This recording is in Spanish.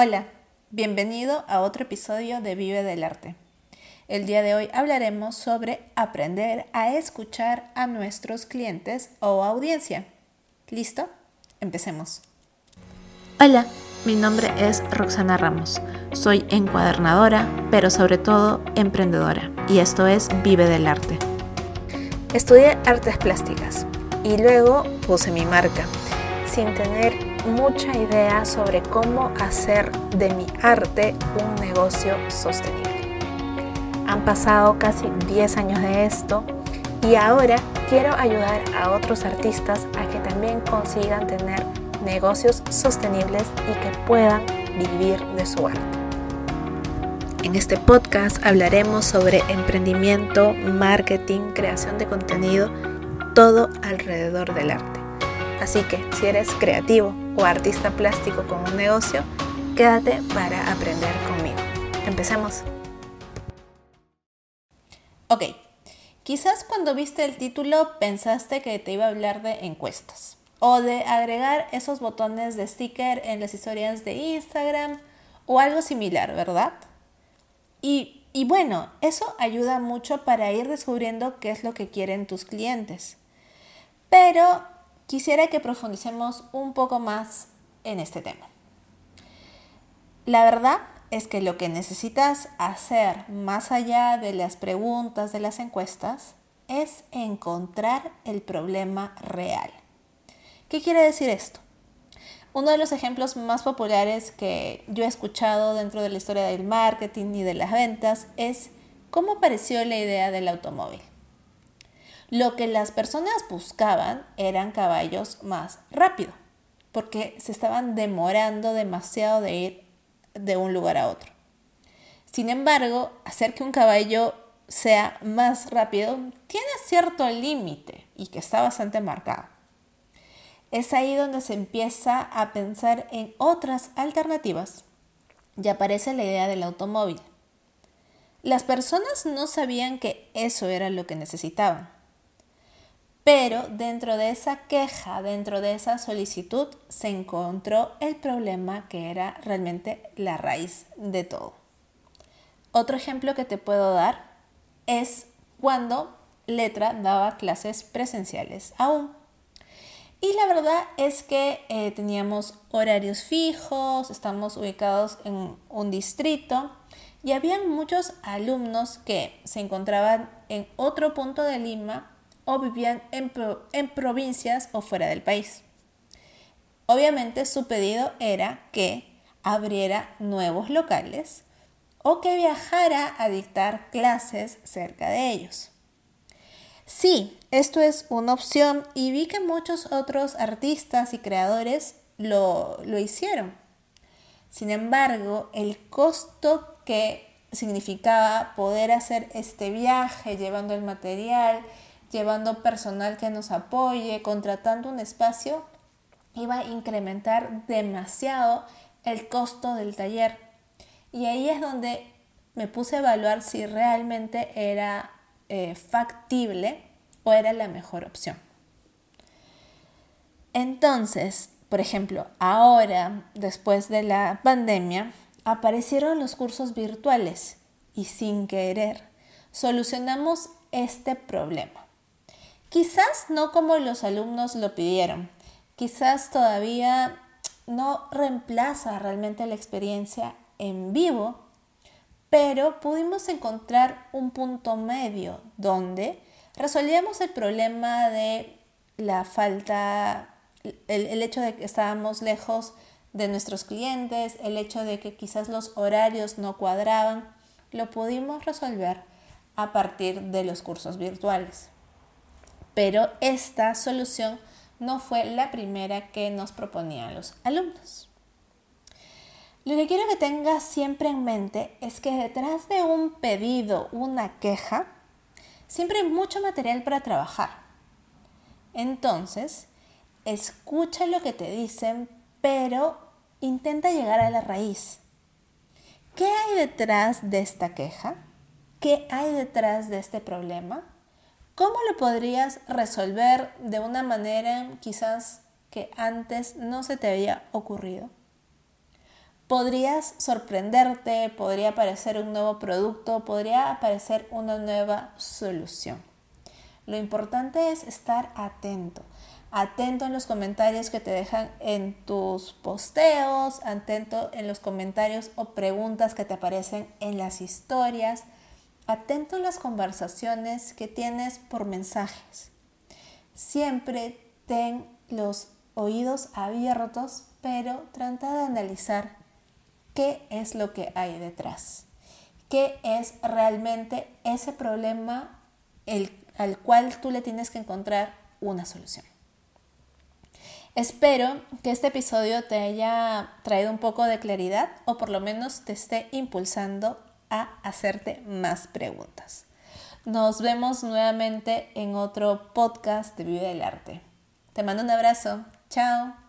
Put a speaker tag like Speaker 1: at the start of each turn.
Speaker 1: Hola, bienvenido a otro episodio de Vive del Arte. El día de hoy hablaremos sobre aprender a escuchar a nuestros clientes o audiencia. ¿Listo? Empecemos.
Speaker 2: Hola, mi nombre es Roxana Ramos. Soy encuadernadora, pero sobre todo emprendedora. Y esto es Vive del Arte.
Speaker 1: Estudié artes plásticas y luego puse mi marca, sin tener mucha idea sobre cómo hacer de mi arte un negocio sostenible. Han pasado casi 10 años de esto y ahora quiero ayudar a otros artistas a que también consigan tener negocios sostenibles y que puedan vivir de su arte. En este podcast hablaremos sobre emprendimiento, marketing, creación de contenido, todo alrededor del arte. Así que si eres creativo o artista plástico con un negocio, quédate para aprender conmigo. Empecemos. Ok, quizás cuando viste el título pensaste que te iba a hablar de encuestas o de agregar esos botones de sticker en las historias de Instagram o algo similar, ¿verdad? Y, y bueno, eso ayuda mucho para ir descubriendo qué es lo que quieren tus clientes. Pero quisiera que profundicemos un poco más en este tema. La verdad es que lo que necesitas hacer más allá de las preguntas de las encuestas es encontrar el problema real. ¿Qué quiere decir esto? Uno de los ejemplos más populares que yo he escuchado dentro de la historia del marketing y de las ventas es cómo apareció la idea del automóvil. Lo que las personas buscaban eran caballos más rápido, porque se estaban demorando demasiado de ir de un lugar a otro. Sin embargo, hacer que un caballo sea más rápido tiene cierto límite y que está bastante marcado. Es ahí donde se empieza a pensar en otras alternativas y aparece la idea del automóvil. Las personas no sabían que eso era lo que necesitaban. Pero dentro de esa queja, dentro de esa solicitud, se encontró el problema que era realmente la raíz de todo. Otro ejemplo que te puedo dar es cuando Letra daba clases presenciales aún. Y la verdad es que eh, teníamos horarios fijos, estamos ubicados en un distrito y habían muchos alumnos que se encontraban en otro punto de Lima o vivían en, en provincias o fuera del país. Obviamente su pedido era que abriera nuevos locales o que viajara a dictar clases cerca de ellos. Sí, esto es una opción y vi que muchos otros artistas y creadores lo, lo hicieron. Sin embargo, el costo que significaba poder hacer este viaje llevando el material, llevando personal que nos apoye, contratando un espacio, iba a incrementar demasiado el costo del taller. Y ahí es donde me puse a evaluar si realmente era eh, factible o era la mejor opción. Entonces, por ejemplo, ahora, después de la pandemia, aparecieron los cursos virtuales y sin querer solucionamos este problema. Quizás no como los alumnos lo pidieron, quizás todavía no reemplaza realmente la experiencia en vivo, pero pudimos encontrar un punto medio donde resolvíamos el problema de la falta, el, el, hecho de que estábamos lejos de nuestros clientes, el hecho de que quizás los horarios no cuadraban, lo pudimos resolver a partir de los cursos virtuales pero esta solución no fue la primera que nos proponían los alumnos. Lo que quiero que tengas siempre en mente es que detrás de un pedido, una queja, siempre hay mucho material para trabajar. Entonces, escucha lo que te dicen, pero intenta llegar a la raíz. ¿Qué hay detrás de esta queja? ¿Qué hay detrás de este problema? ¿Cómo lo podrías resolver de una manera quizás que antes no se te había ocurrido? podrías sorprenderte, podría aparecer un nuevo producto, podría aparecer una nueva solución. Lo importante es estar atento, atento en los comentarios que te dejan en tus posteos, atento en los comentarios o preguntas que te aparecen en las historias, atento en las conversaciones que tienes por mensajes. Siempre ten los oídos abiertos, pero trata de analizar qué es lo que hay detrás, qué es realmente ese problema al cual tú le tienes que encontrar una solución. Espero que este episodio te haya traído un poco de claridad o por lo menos te esté impulsando a hacerte más preguntas. Nos vemos nuevamente en otro podcast de Vive del Arte. Te mando un abrazo. Chao.